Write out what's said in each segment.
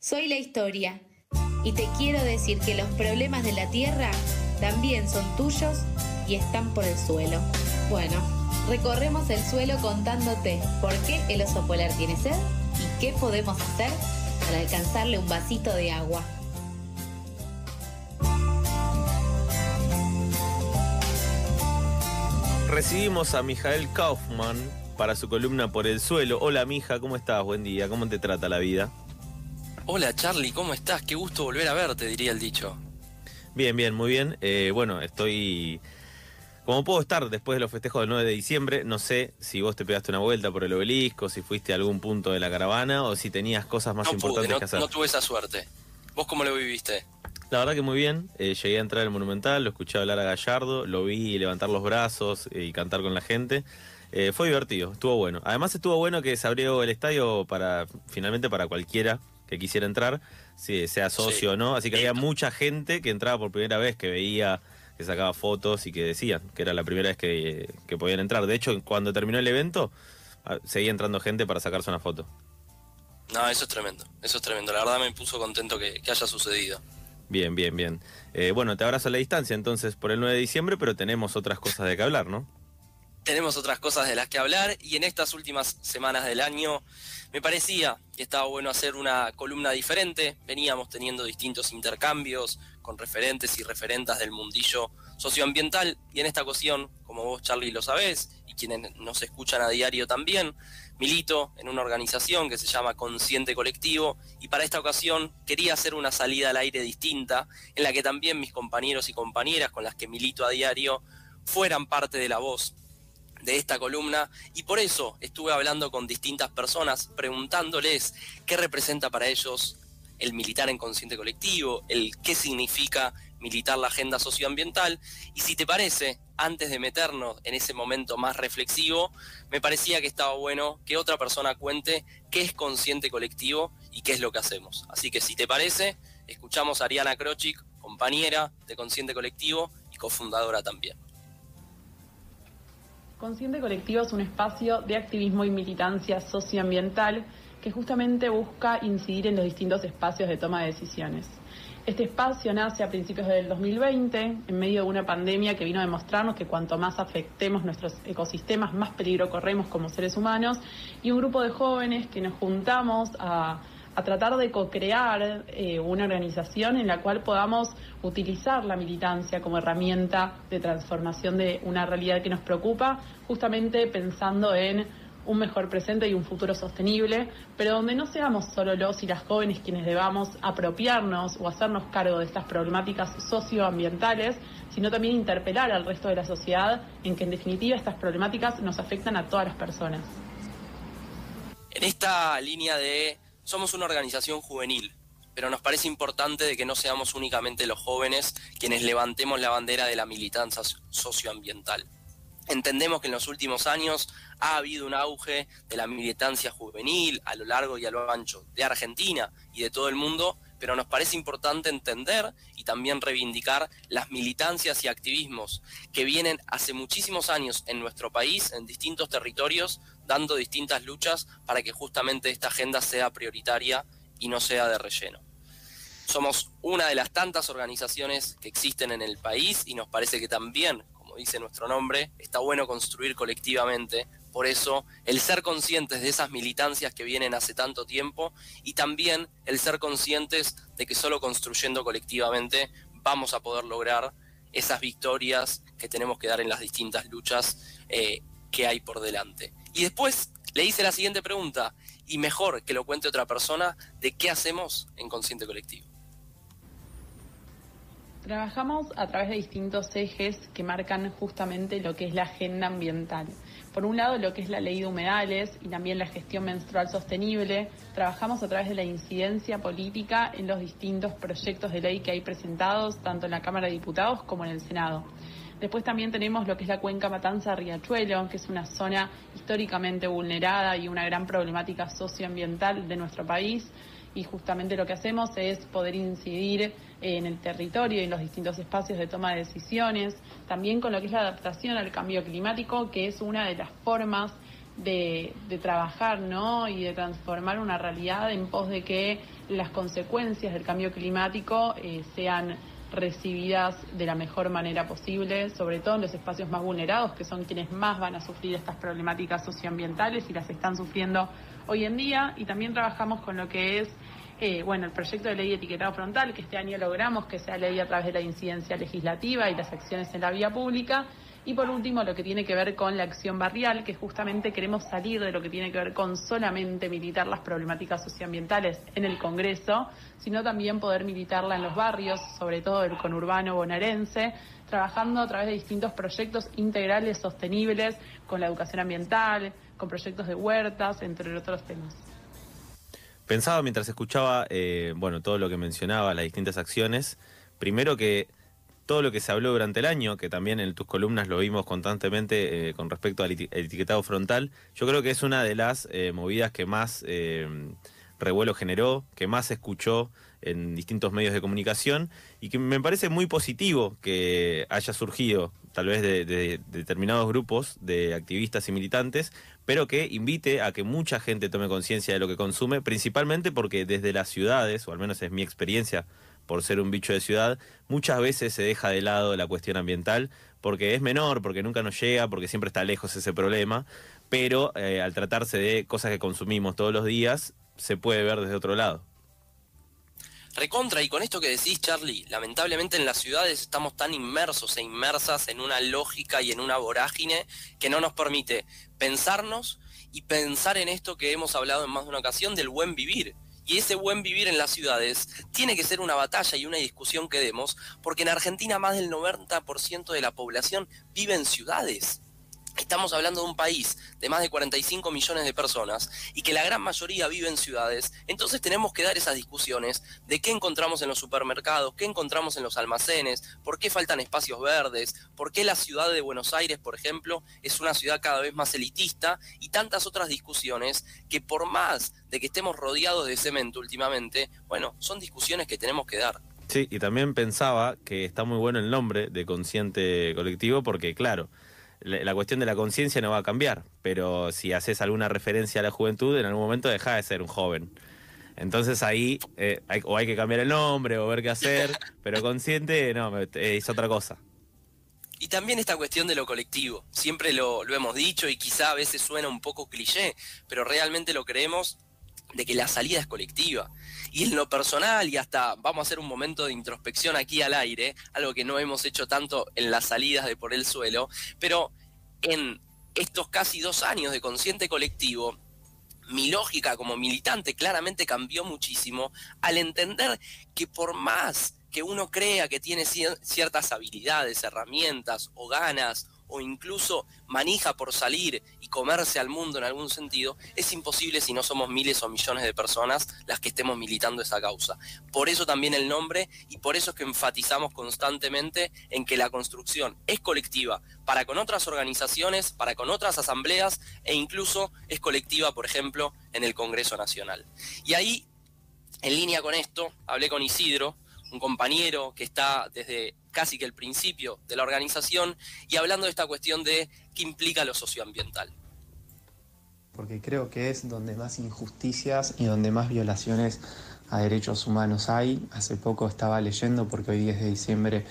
Soy la historia y te quiero decir que los problemas de la tierra también son tuyos y están por el suelo. Bueno, recorremos el suelo contándote por qué el oso polar tiene sed y qué podemos hacer para alcanzarle un vasito de agua. Recibimos a Mijael Kaufman para su columna Por el suelo. Hola Mija, ¿cómo estás? Buen día, ¿cómo te trata la vida? Hola Charlie, ¿cómo estás? Qué gusto volver a verte, diría el dicho. Bien, bien, muy bien. Eh, bueno, estoy... Como puedo estar después de los festejos del 9 de diciembre, no sé si vos te pegaste una vuelta por el obelisco, si fuiste a algún punto de la caravana o si tenías cosas más importantes que hacer. No tuve esa suerte. ¿Vos cómo lo viviste? La verdad que muy bien. Eh, llegué a entrar al Monumental, lo escuché hablar a Gallardo, lo vi levantar los brazos eh, y cantar con la gente. fue divertido, estuvo bueno. Además estuvo bueno que se abrió el estadio para finalmente para cualquiera que quisiera entrar, si sea socio o no. Así que había mucha gente que entraba por primera vez, que veía, que sacaba fotos y que decían que era la primera vez que, podían entrar. De hecho, cuando terminó el evento, ah, seguía entrando gente para sacarse una foto. No, eso es tremendo, eso es tremendo. La verdad me puso contento que, haya sucedido. Bien, bien, bien. Eh, bueno, te abrazo a la distancia entonces por el 9 de diciembre, pero tenemos otras cosas de que hablar, ¿no? Tenemos otras cosas de las que hablar y en estas últimas semanas del año me parecía que estaba bueno hacer una columna diferente. Veníamos teniendo distintos intercambios con referentes y referentas del mundillo socioambiental y en esta ocasión, como vos Charlie lo sabés y quienes nos escuchan a diario también, milito en una organización que se llama Consciente Colectivo y para esta ocasión quería hacer una salida al aire distinta en la que también mis compañeros y compañeras con las que milito a diario fueran parte de la voz de esta columna y por eso estuve hablando con distintas personas preguntándoles qué representa para ellos el militar en consciente colectivo, el qué significa militar la agenda socioambiental y si te parece, antes de meternos en ese momento más reflexivo, me parecía que estaba bueno que otra persona cuente qué es consciente colectivo y qué es lo que hacemos. Así que si te parece, escuchamos a Ariana Krochik, compañera de Consciente Colectivo y cofundadora también. Consciente Colectivo es un espacio de activismo y militancia socioambiental que justamente busca incidir en los distintos espacios de toma de decisiones. Este espacio nace a principios del 2020, en medio de una pandemia que vino a demostrarnos que cuanto más afectemos nuestros ecosistemas, más peligro corremos como seres humanos, y un grupo de jóvenes que nos juntamos a a tratar de co-crear eh, una organización en la cual podamos utilizar la militancia como herramienta de transformación de una realidad que nos preocupa, justamente pensando en un mejor presente y un futuro sostenible, pero donde no seamos solo los y las jóvenes quienes debamos apropiarnos o hacernos cargo de estas problemáticas socioambientales, sino también interpelar al resto de la sociedad en que en definitiva estas problemáticas nos afectan a todas las personas. En esta línea de somos una organización juvenil, pero nos parece importante de que no seamos únicamente los jóvenes quienes levantemos la bandera de la militancia socioambiental. Entendemos que en los últimos años ha habido un auge de la militancia juvenil a lo largo y a lo ancho de Argentina y de todo el mundo, pero nos parece importante entender y también reivindicar las militancias y activismos que vienen hace muchísimos años en nuestro país, en distintos territorios, dando distintas luchas para que justamente esta agenda sea prioritaria y no sea de relleno. Somos una de las tantas organizaciones que existen en el país y nos parece que también, como dice nuestro nombre, está bueno construir colectivamente por eso, el ser conscientes de esas militancias que vienen hace tanto tiempo y también el ser conscientes de que solo construyendo colectivamente vamos a poder lograr esas victorias que tenemos que dar en las distintas luchas eh, que hay por delante. Y después le hice la siguiente pregunta, y mejor que lo cuente otra persona, de qué hacemos en Consciente Colectivo. Trabajamos a través de distintos ejes que marcan justamente lo que es la agenda ambiental. Por un lado, lo que es la ley de humedales y también la gestión menstrual sostenible. Trabajamos a través de la incidencia política en los distintos proyectos de ley que hay presentados, tanto en la Cámara de Diputados como en el Senado. Después también tenemos lo que es la cuenca Matanza-Riachuelo, que es una zona históricamente vulnerada y una gran problemática socioambiental de nuestro país y justamente lo que hacemos es poder incidir en el territorio y en los distintos espacios de toma de decisiones, también con lo que es la adaptación al cambio climático, que es una de las formas de, trabajar ¿no? y de transformar una realidad en pos de que las consecuencias del cambio climático eh, sean recibidas de la mejor manera posible, sobre todo en los espacios más vulnerados, que son quienes más van a sufrir estas problemáticas socioambientales y las están sufriendo hoy en día. Y también trabajamos con lo que es eh, bueno, el proyecto de ley de etiquetado frontal, que este año logramos que sea ley a través de la incidencia legislativa y las acciones en la vía pública. Y por último, lo que tiene que ver con la acción barrial, que justamente queremos salir de lo que tiene que ver con solamente militar las problemáticas socioambientales en el Congreso, sino también poder militarla en los barrios, sobre todo el conurbano bonaerense, trabajando a través de distintos proyectos integrales sostenibles con la educación ambiental, con proyectos de huertas, entre otros temas. Pensaba mientras escuchaba, eh, bueno, todo lo que mencionaba, las distintas acciones, primero que todo lo que se habló durante el año, que también en tus columnas lo vimos constantemente eh, con respecto al etiquetado frontal, yo creo que es una de las eh, movidas que más eh, revuelo generó, que más se escuchó en distintos medios de comunicación y que me parece muy positivo que haya surgido tal vez de, determinados grupos de activistas y militantes, pero que invite a que mucha gente tome conciencia de lo que consume, principalmente porque desde las ciudades, o al menos es mi experiencia por ser un bicho de ciudad, muchas veces se deja de lado la cuestión ambiental porque es menor, porque nunca nos llega, porque siempre está lejos ese problema, pero eh, al tratarse de cosas que consumimos todos los días, se puede ver desde otro lado. Recontra, y con esto que decís, Charlie, lamentablemente en las ciudades estamos tan inmersos e inmersas en una lógica y en una vorágine que no nos permite pensarnos y pensar en esto que hemos hablado en más de una ocasión del buen vivir y ese buen vivir en las ciudades tiene que ser una batalla y una discusión que demos, porque en Argentina más del 90% de la población vive en ciudades. Estamos hablando de un país de más de 45 millones de personas y que la gran mayoría vive en ciudades, entonces tenemos que dar esas discusiones de qué encontramos en los supermercados, qué encontramos en los almacenes, por qué faltan espacios verdes, por qué la ciudad de Buenos Aires, por ejemplo, es una ciudad cada vez más elitista y tantas otras discusiones que por más de que estemos rodeados de cemento últimamente, bueno, son discusiones que tenemos que dar. Sí, y también pensaba que está muy bueno el nombre de consciente colectivo porque, claro, la cuestión de la conciencia no va a cambiar, pero si haces alguna referencia a la juventud, en algún momento deja de ser un joven. Entonces ahí eh, hay, o hay que cambiar el nombre o ver qué hacer, pero consciente no, es otra cosa. Y también esta cuestión de lo colectivo, siempre lo, lo hemos dicho y quizá a veces suena un poco cliché, pero realmente lo creemos de que la salida es colectiva. Y en lo personal, y hasta vamos a hacer un momento de introspección aquí al aire, algo que no hemos hecho tanto en las salidas de por el suelo, pero en estos casi dos años de consciente colectivo, mi lógica como militante claramente cambió muchísimo al entender que por más que uno crea que tiene ciertas habilidades, herramientas o ganas o incluso manija por salir y comerse al mundo en algún sentido, es imposible si no somos miles o millones de personas las que estemos militando esa causa. Por eso también el nombre y por eso es que enfatizamos constantemente en que la construcción es colectiva para con otras organizaciones, para con otras asambleas e incluso es colectiva, por ejemplo, en el Congreso Nacional. Y ahí, en línea con esto, hablé con Isidro, un compañero que está desde casi que el principio de la organización y hablando de esta cuestión de qué implica lo socioambiental. Porque creo que es donde más injusticias y donde más violaciones a derechos humanos hay. Hace poco estaba leyendo, porque hoy 10 de diciembre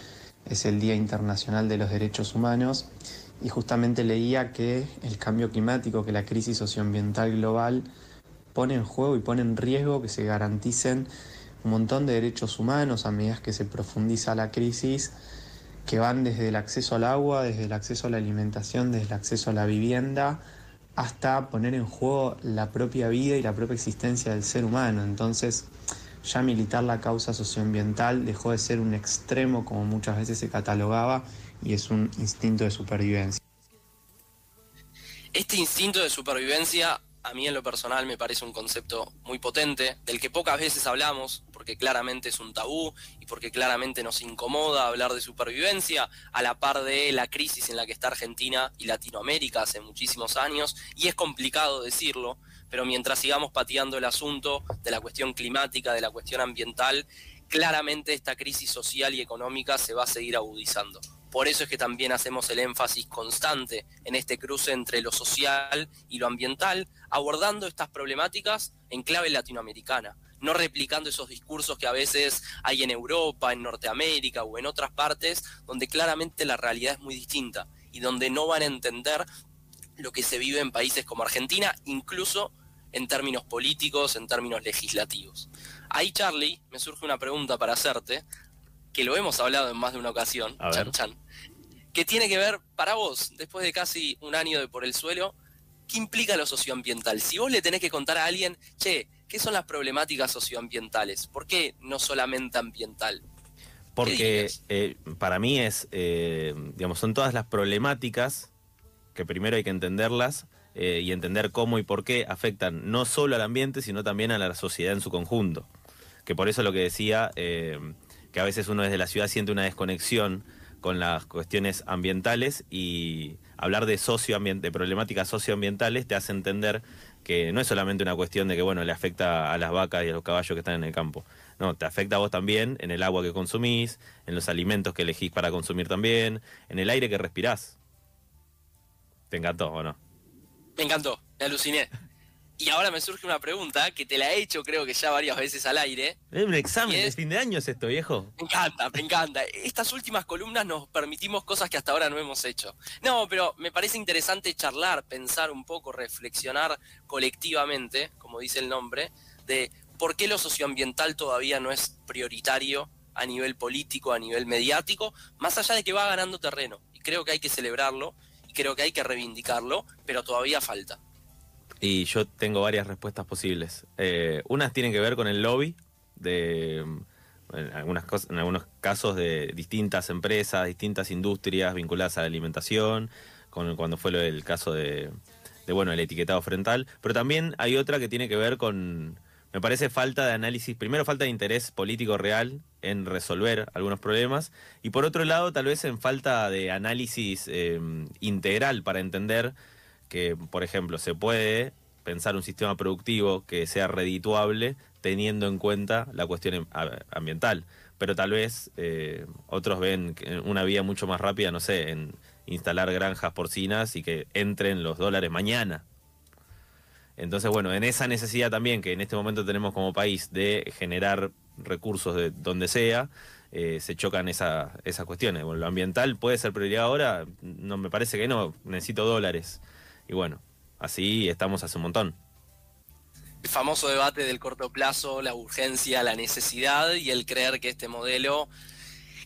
es el Día Internacional de los Derechos Humanos, y justamente leía que el cambio climático, que la crisis socioambiental global pone en juego y pone en riesgo que se garanticen un montón de derechos humanos a medida que se profundiza la crisis, que van desde el acceso al agua, desde el acceso a la alimentación, desde el acceso a la vivienda, hasta poner en juego la propia vida y la propia existencia del ser humano. Entonces, ya militar la causa socioambiental dejó de ser un extremo como muchas veces se catalogaba y es un instinto de supervivencia. Este instinto de supervivencia a mí en lo personal me parece un concepto muy potente, del que pocas veces hablamos, porque claramente es un tabú y porque claramente nos incomoda hablar de supervivencia, a la par de la crisis en la que está Argentina y Latinoamérica hace muchísimos años, y es complicado decirlo, pero mientras sigamos pateando el asunto de la cuestión climática, de la cuestión ambiental, claramente esta crisis social y económica se va a seguir agudizando. Por eso es que también hacemos el énfasis constante en este cruce entre lo social y lo ambiental, abordando estas problemáticas en clave latinoamericana, no replicando esos discursos que a veces hay en Europa, en Norteamérica o en otras partes, donde claramente la realidad es muy distinta y donde no van a entender lo que se vive en países como Argentina, incluso en términos políticos, en términos legislativos. Ahí, Charlie, me surge una pregunta para hacerte, que lo hemos hablado en más de una ocasión, Chan Chan, que tiene que ver para vos, después de casi un año de por el suelo, ¿qué implica lo socioambiental? Si vos le tenés que contar a alguien, che, ¿qué son las problemáticas socioambientales? ¿Por qué no solamente ambiental? Porque eh, para mí es, eh, digamos, son todas las problemáticas que primero hay que entenderlas eh, y entender cómo y por qué afectan no solo al ambiente, sino también a la sociedad en su conjunto. Que por eso lo que decía, que a veces uno desde la ciudad siente una desconexión con las cuestiones ambientales y hablar de, socioambiente, de problemáticas socioambientales te hace entender que no es solamente una cuestión de que bueno le afecta a las vacas y a los caballos que están en el campo. No, te afecta a vos también en el agua que consumís, en los alimentos que elegís para consumir también, en el aire que respirás. ¿Te encantó o no? Me encantó, me aluciné. Y ahora me surge una pregunta que te la he hecho creo que ya varias veces al aire. Es un examen de fin de año es esto, viejo. Me encanta, me encanta. Estas últimas columnas nos permitimos cosas que hasta ahora no hemos hecho. No, pero me parece interesante charlar, pensar un poco, reflexionar colectivamente, como dice el nombre, de por qué lo socioambiental todavía no es prioritario a nivel político, a nivel mediático, más allá de que va ganando terreno. Y creo que hay que celebrarlo creo que hay que reivindicarlo, pero todavía falta. Y yo tengo varias respuestas posibles. Eh, unas tienen que ver con el lobby de en, algunas cosas, en algunos casos de distintas empresas, distintas industrias vinculadas a la alimentación, con, cuando fue del caso de, de, bueno, el etiquetado frontal, pero también hay otra que tiene que ver con, me parece falta de análisis, primero falta de interés político real en resolver algunos problemas y por otro lado tal vez en falta de análisis eh, integral para entender que, por ejemplo, se puede pensar un sistema productivo que sea redituable teniendo en cuenta la cuestión ambiental. Pero tal vez eh, otros ven una vía mucho más rápida, no sé, en instalar granjas porcinas y que entren los dólares mañana. Entonces, bueno, en esa necesidad también que en este momento tenemos como país de generar recursos de donde sea, eh, se chocan esas cuestiones. Bueno, lo ambiental puede ser prioridad ahora, no me parece que no, necesito dólares. Y bueno, así estamos hace un montón. El famoso debate del corto plazo, la urgencia, la necesidad y el creer que este modelo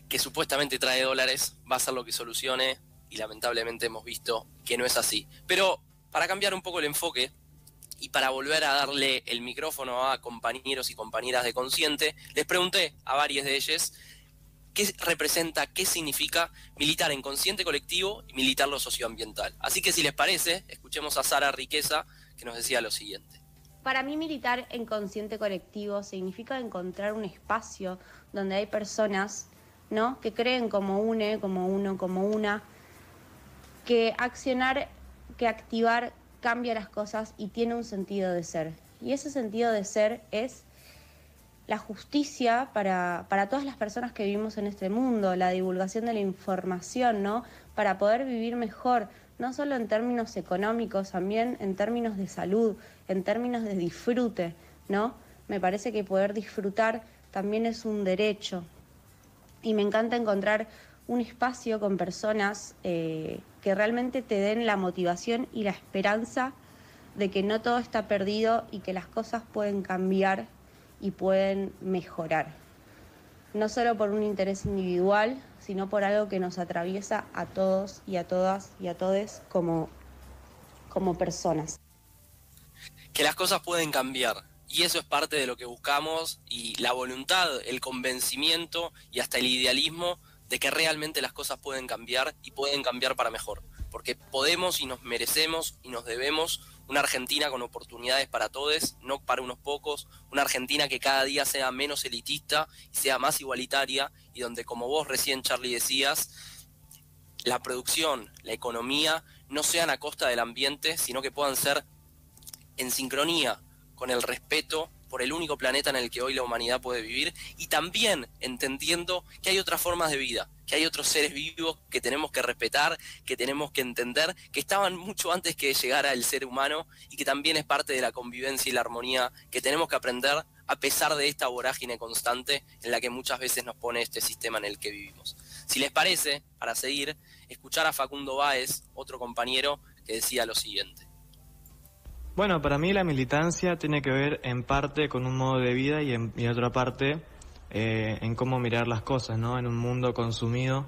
que supuestamente trae dólares va a ser lo que solucione y lamentablemente hemos visto que no es así. Pero para cambiar un poco el enfoque, y para volver a darle el micrófono a compañeros y compañeras de Consciente, les pregunté a varios de ellos qué representa, qué significa militar en consciente colectivo y militar lo socioambiental. Así que si les parece, escuchemos a Sara Riqueza que nos decía lo siguiente. Para mí militar en consciente colectivo significa encontrar un espacio donde hay personas ¿no? que creen como une, como uno, como una, que accionar, que activar cambia las cosas y tiene un sentido de ser. Y ese sentido de ser es la justicia para, para, todas las personas que vivimos en este mundo, la divulgación de la información, ¿no? Para poder vivir mejor, no solo en términos económicos, también en términos de salud, en términos de disfrute, ¿no? Me parece que poder disfrutar también es un derecho. Y me encanta encontrar un espacio con personas eh, que realmente te den la motivación y la esperanza de que no todo está perdido y que las cosas pueden cambiar y pueden mejorar. No solo por un interés individual, sino por algo que nos atraviesa a todos y a todas y a todes como, como personas. Que las cosas pueden cambiar, y eso es parte de lo que buscamos y la voluntad, el convencimiento y hasta el idealismo de que realmente las cosas pueden cambiar y pueden cambiar para mejor. Porque podemos y nos merecemos y nos debemos una Argentina con oportunidades para todos, no para unos pocos, una Argentina que cada día sea menos elitista y sea más igualitaria y donde, como vos recién, Charlie, decías, la producción, la economía no sean a costa del ambiente, sino que puedan ser en sincronía con el respeto por el único planeta en el que hoy la humanidad puede vivir y también entendiendo que hay otras formas de vida, que hay otros seres vivos que tenemos que respetar, que tenemos que entender, que estaban mucho antes que llegara el ser humano y que también es parte de la convivencia y la armonía que tenemos que aprender a pesar de esta vorágine constante en la que muchas veces nos pone este sistema en el que vivimos. Si les parece, para seguir, escuchar a Facundo Báez, otro compañero, que decía lo siguiente. Bueno, para mí la militancia tiene que ver en parte con un modo de vida y en, otra parte eh, en cómo mirar las cosas, ¿no? En un mundo consumido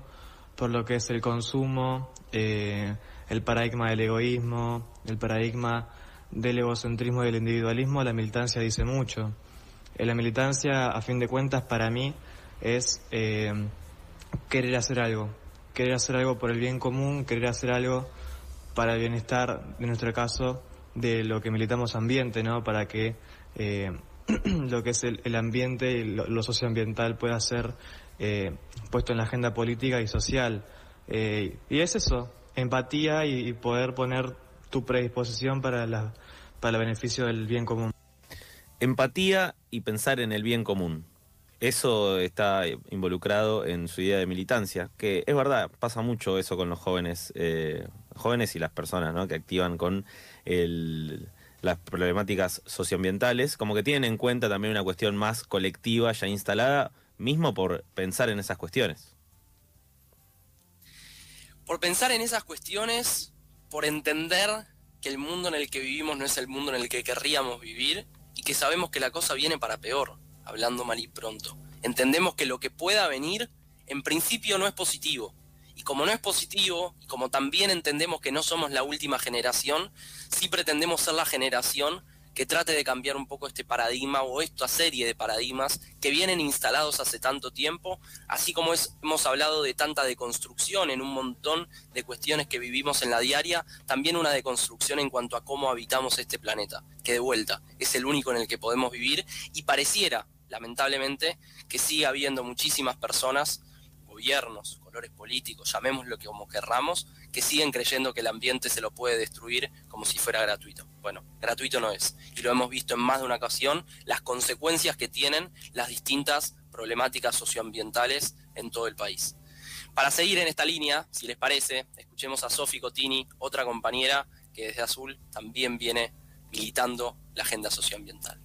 por lo que es el consumo, eh, el paradigma del egoísmo, el paradigma del egocentrismo y del individualismo, la militancia dice mucho. Eh, la militancia, a fin de cuentas, para mí es querer hacer algo, querer hacer algo por el bien común, querer hacer algo para el bienestar, en nuestro caso, de lo que militamos ambiente, ¿no? Para que eh, lo que es el, ambiente y lo, socioambiental pueda ser eh, puesto en la agenda política y social. Eh, y es eso, empatía y, poder poner tu predisposición para, la, para el beneficio del bien común. Empatía y pensar en el bien común. Eso está involucrado en su idea de militancia, que es verdad, pasa mucho eso con los jóvenes, jóvenes y las personas ¿no? que activan con las problemáticas socioambientales, como que tienen en cuenta también una cuestión más colectiva ya instalada, mismo por pensar en esas cuestiones. Por pensar en esas cuestiones, por entender que el mundo en el que vivimos no es el mundo en el que querríamos vivir y que sabemos que la cosa viene para peor, hablando mal y pronto. Entendemos que lo que pueda venir en principio no es positivo, y como no es positivo, y como también entendemos que no somos la última generación, sí pretendemos ser la generación que trate de cambiar un poco este paradigma o esta serie de paradigmas que vienen instalados hace tanto tiempo, así como hemos hablado de tanta deconstrucción en un montón de cuestiones que vivimos en la diaria, también una deconstrucción en cuanto a cómo habitamos este planeta, que de vuelta es el único en el que podemos vivir y pareciera, lamentablemente, que sigue habiendo muchísimas personas gobiernos, colores políticos, llamémoslo como querramos, que siguen creyendo que el ambiente se lo puede destruir como si fuera gratuito. Bueno, gratuito no es. Y lo hemos visto en más de una ocasión, las consecuencias que tienen las distintas problemáticas socioambientales en todo el país. Para seguir en esta línea, si les parece, escuchemos a Sofi Cotini, otra compañera que desde Azul también viene militando la agenda socioambiental.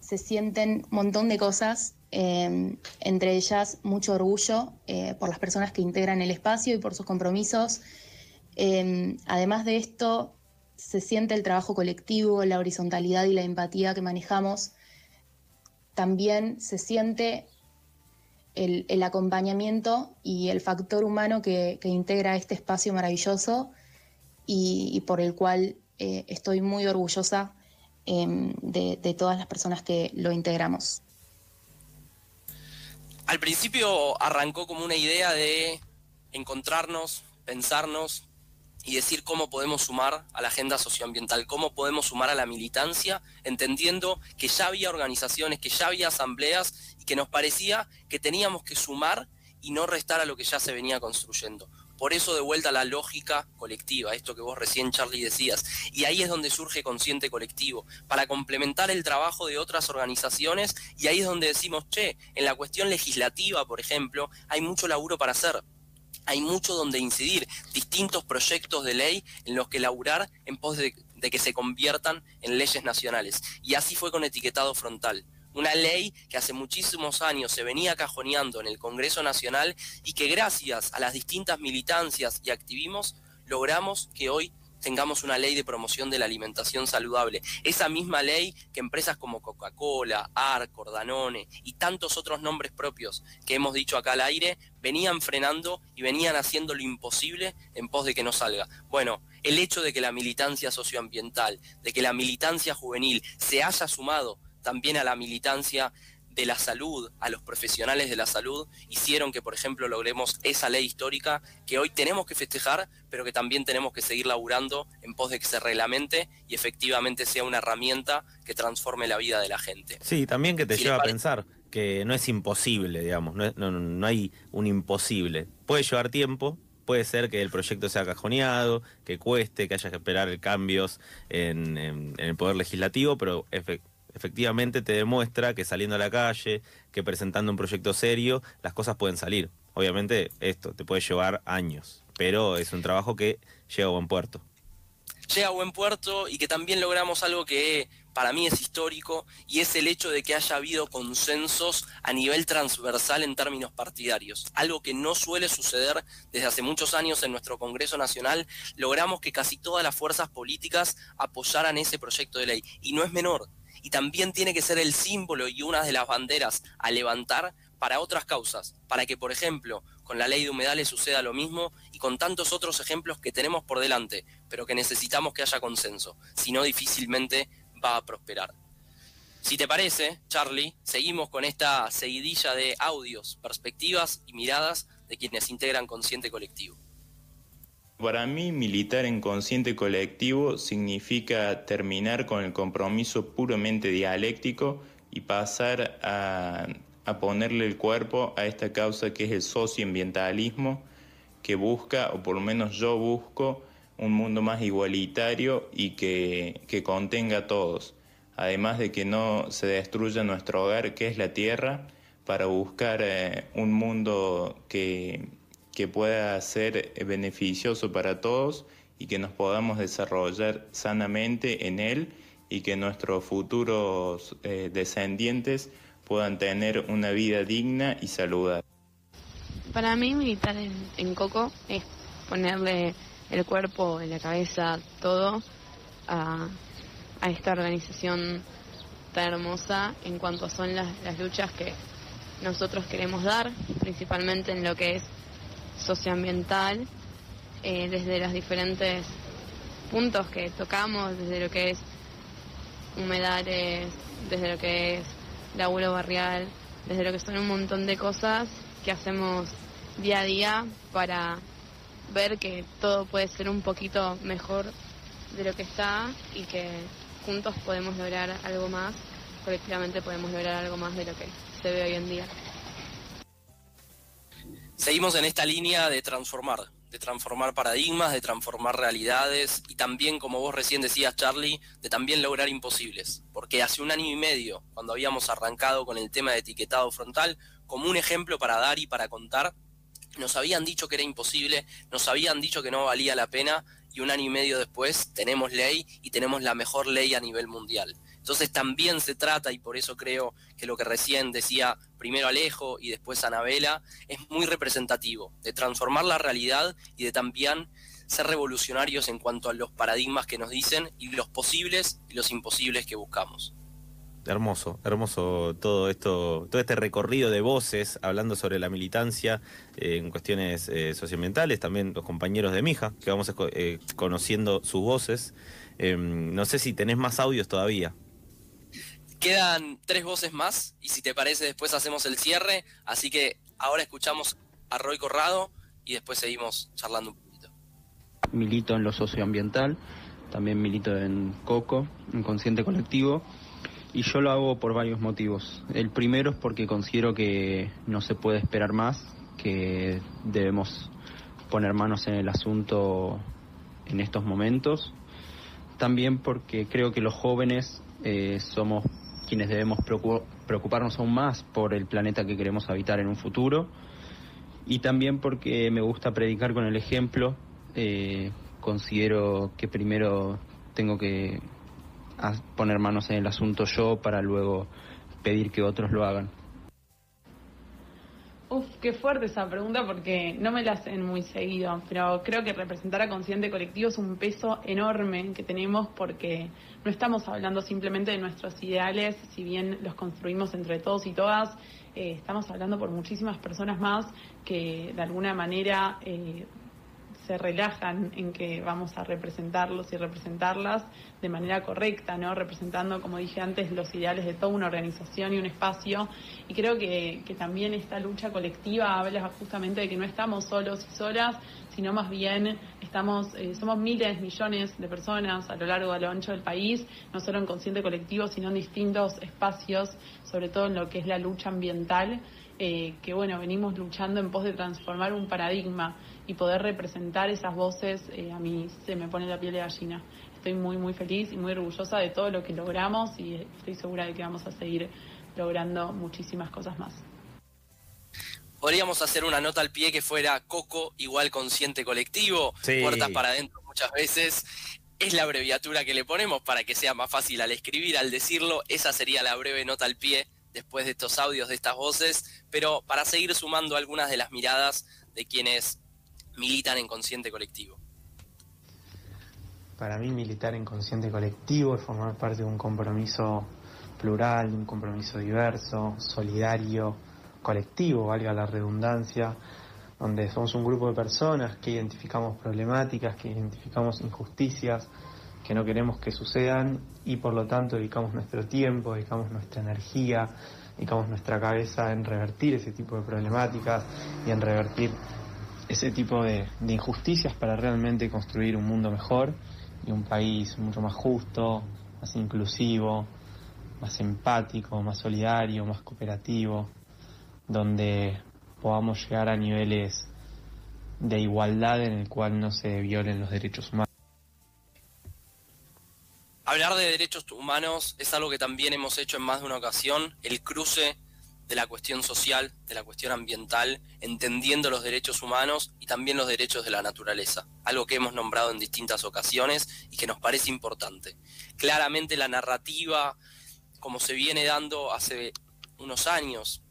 Se sienten un montón de cosas Em, entre ellas mucho orgullo eh, por las personas que integran el espacio y por sus compromisos. Em, además de esto, se siente el trabajo colectivo, la horizontalidad y la empatía que manejamos. También se siente el, acompañamiento y el factor humano que, integra este espacio maravilloso y, por el cual eh, estoy muy orgullosa em, de todas las personas que lo integramos al principio arrancó como una idea de encontrarnos, pensarnos y decir cómo podemos sumar a la agenda socioambiental, cómo podemos sumar a la militancia, entendiendo que ya había organizaciones, que ya había asambleas y que nos parecía que teníamos que sumar y no restar a lo que ya se venía construyendo. Por eso de vuelta la lógica colectiva, esto que vos recién Charlie decías. Y ahí es donde surge consciente colectivo, para complementar el trabajo de otras organizaciones y ahí es donde decimos, che, en la cuestión legislativa, por ejemplo, hay mucho laburo para hacer. Hay mucho donde incidir, distintos proyectos de ley en los que laburar en pos de, de que se conviertan en leyes nacionales. Y así fue con etiquetado frontal una ley que hace muchísimos años se venía cajoneando en el Congreso Nacional y que gracias a las distintas militancias y activismos logramos que hoy tengamos una ley de promoción de la alimentación saludable. Esa misma ley que empresas como Coca-Cola, Arcor, Danone y tantos otros nombres propios que hemos dicho acá al aire venían frenando y venían haciendo lo imposible en pos de que no salga. Bueno, el hecho de que la militancia socioambiental, de que la militancia juvenil se haya sumado también a la militancia de la salud, a los profesionales de la salud, hicieron que, por ejemplo, logremos esa ley histórica que hoy tenemos que festejar, pero que también tenemos que seguir laburando en pos de que se reglamente y efectivamente sea una herramienta que transforme la vida de la gente. Sí, también que te lleva a pensar que no es imposible, digamos, no, hay un imposible. Puede llevar tiempo, puede ser que el proyecto sea cajoneado, que cueste, que haya que esperar cambios en, el poder legislativo, pero efectivamente efectivamente te demuestra que saliendo a la calle, que presentando un proyecto serio, las cosas pueden salir. Obviamente esto te puede llevar años, pero es un trabajo que llega a buen puerto. Llega a buen puerto y que también logramos algo que para mí es histórico y es el hecho de que haya habido consensos a nivel transversal en términos partidarios, algo que no suele suceder desde hace muchos años en nuestro Congreso Nacional, logramos que casi todas las fuerzas políticas apoyaran ese proyecto de ley y no es menor, y también tiene que ser el símbolo y una de las banderas a levantar para otras causas, para que, por ejemplo, con la ley de humedales suceda lo mismo y con tantos otros ejemplos que tenemos por delante, pero que necesitamos que haya consenso, si no difícilmente va a prosperar. Si te parece, Charlie, seguimos con esta seguidilla de audios, perspectivas y miradas de quienes integran Consciente Colectivo. Para mí, militar en consciente colectivo significa terminar con el compromiso puramente dialéctico y pasar a, ponerle el cuerpo a esta causa que es el socioambientalismo, que busca, o por lo menos yo busco, un mundo más igualitario y que, que contenga a todos, además de que no se destruya nuestro hogar, que es la tierra, para buscar eh, un mundo que, que pueda ser beneficioso para todos y que nos podamos desarrollar sanamente en él y que nuestros futuros eh, descendientes puedan tener una vida digna y saludable. Para mí militar en, en Coco es ponerle el cuerpo, en la cabeza, todo a, a esta organización tan hermosa en cuanto son las, las luchas que nosotros queremos dar, principalmente en lo que es socioambiental, eh, desde los diferentes puntos que tocamos, desde lo que es humedales, desde lo que es laburo barrial, desde lo que son un montón de cosas que hacemos día a día para ver que todo puede ser un poquito mejor de lo que está y que juntos podemos lograr algo más, colectivamente podemos lograr algo más de lo que se ve hoy en día. Seguimos en esta línea de transformar, de transformar paradigmas, de transformar realidades y también, como vos recién decías, Charlie, de también lograr imposibles. Porque hace un año y medio, cuando habíamos arrancado con el tema de etiquetado frontal, como un ejemplo para dar y para contar, nos habían dicho que era imposible, nos habían dicho que no valía la pena y un año y medio después tenemos ley y tenemos la mejor ley a nivel mundial. Entonces también se trata, y por eso creo que lo que recién decía primero Alejo y después Anabela, es muy representativo, de transformar la realidad y de también ser revolucionarios en cuanto a los paradigmas que nos dicen y los posibles y los imposibles que buscamos. Hermoso, hermoso todo esto, todo este recorrido de voces hablando sobre la militancia eh, en cuestiones eh, socioambientales, también los compañeros de Mija, que vamos eh, conociendo sus voces. Em, no sé si tenés más audios todavía. Quedan tres voces más y si te parece después hacemos el cierre, así que ahora escuchamos a Roy Corrado y después seguimos charlando un poquito. Milito en lo socioambiental, también milito en COCO, en Consciente Colectivo y yo lo hago por varios motivos. El primero es porque considero que no se puede esperar más, que debemos poner manos en el asunto en estos momentos. También porque creo que los jóvenes eh, somos quienes debemos preocuparnos aún más por el planeta que queremos habitar en un futuro. Y también porque me gusta predicar con el ejemplo. Eh, considero que primero tengo que poner manos en el asunto yo para luego pedir que otros lo hagan? Qué fuerte esa pregunta porque no me la hacen muy seguido, pero creo que representar a Consciente Colectivo es un peso enorme que tenemos porque no estamos hablando simplemente de nuestros ideales, si bien los construimos entre todos y todas, eh, estamos hablando por muchísimas personas más que de alguna manera eh, se relajan en que vamos a representarlos y representarlas de manera correcta, ¿no? Representando, como dije antes, los ideales de toda una organización y un espacio. Y creo que, que también esta lucha colectiva habla justamente de que no estamos solos y solas, sino más bien estamos, eh, somos miles, millones de personas a lo largo, a lo ancho del país, no solo en consciente colectivo, sino en distintos espacios, sobre todo en lo que es la lucha ambiental. Eh, que bueno, venimos luchando en pos de transformar un paradigma y poder representar esas voces, eh, a mí se me pone la piel de gallina. estoy muy, muy feliz y muy orgullosa de todo lo que logramos y estoy segura de que vamos a seguir logrando muchísimas cosas más. Podríamos hacer una nota al pie que fuera Coco igual consciente colectivo, puertas para adentro muchas veces. Es la abreviatura que le ponemos para que sea más fácil al escribir, al decirlo. Esa sería la breve nota al pie después de estos audios, de estas voces, pero para seguir sumando algunas de las miradas de quienes militan en consciente colectivo. Para mí militar en consciente colectivo es formar parte de un compromiso plural, un compromiso diverso, solidario, colectivo, valga la redundancia, donde somos un grupo de personas que identificamos problemáticas, que identificamos injusticias, que no queremos que sucedan y por lo tanto dedicamos nuestro tiempo, dedicamos nuestra energía, dedicamos nuestra cabeza en revertir ese tipo de problemáticas y en revertir ese tipo de, de injusticias para realmente construir un mundo mejor y un país mucho más justo, más inclusivo, más empático, más solidario, más cooperativo, donde podamos llegar a niveles de igualdad en el cual no se violen los derechos humanos. Hablar de derechos humanos es algo que también hemos hecho en más de una ocasión, el cruce de la cuestión social, de la cuestión ambiental, entendiendo los derechos humanos y también los derechos de la naturaleza, algo que hemos nombrado en distintas ocasiones y que nos parece importante. Claramente la narrativa, como se viene dando hace unos años,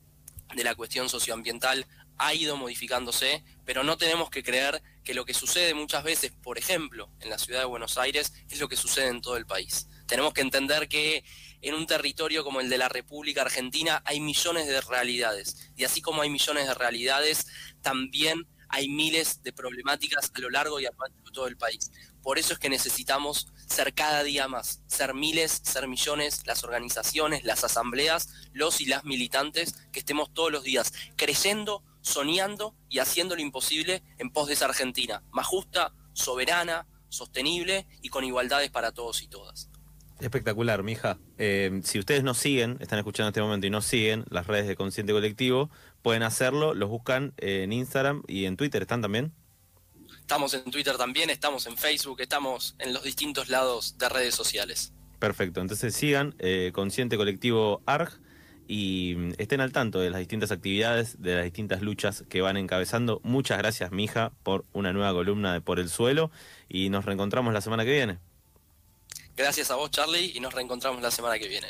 de la cuestión socioambiental ha ido modificándose, pero no tenemos que creer que lo que sucede muchas veces, por ejemplo, en la ciudad de Buenos Aires, es lo que sucede en todo el país. Tenemos que entender que en un territorio como el de la República Argentina hay millones de realidades, y así como hay millones de realidades, también hay miles de problemáticas a lo largo y a lo de todo el país. Por eso es que necesitamos ser cada día más, ser miles, ser millones, las organizaciones, las asambleas, los y las militantes, que estemos todos los días creyendo, soñando y haciendo lo imposible en pos de esa Argentina, más justa, soberana, sostenible y con igualdades para todos y todas. Espectacular, mija. Eh, si ustedes nos siguen, están escuchando en este momento y no siguen las redes de Consciente Colectivo, pueden hacerlo, los buscan en Instagram y en Twitter, ¿están también? Estamos en Twitter también, estamos en Facebook, estamos en los distintos lados de redes sociales. Perfecto, entonces sigan eh, Consciente Colectivo ARG y mm, estén al tanto de las distintas actividades, de las distintas luchas que van encabezando. Muchas gracias, mija, por una nueva columna de Por el Suelo y nos reencontramos la semana que viene. Gracias a vos, Charlie, y nos reencontramos la semana que viene.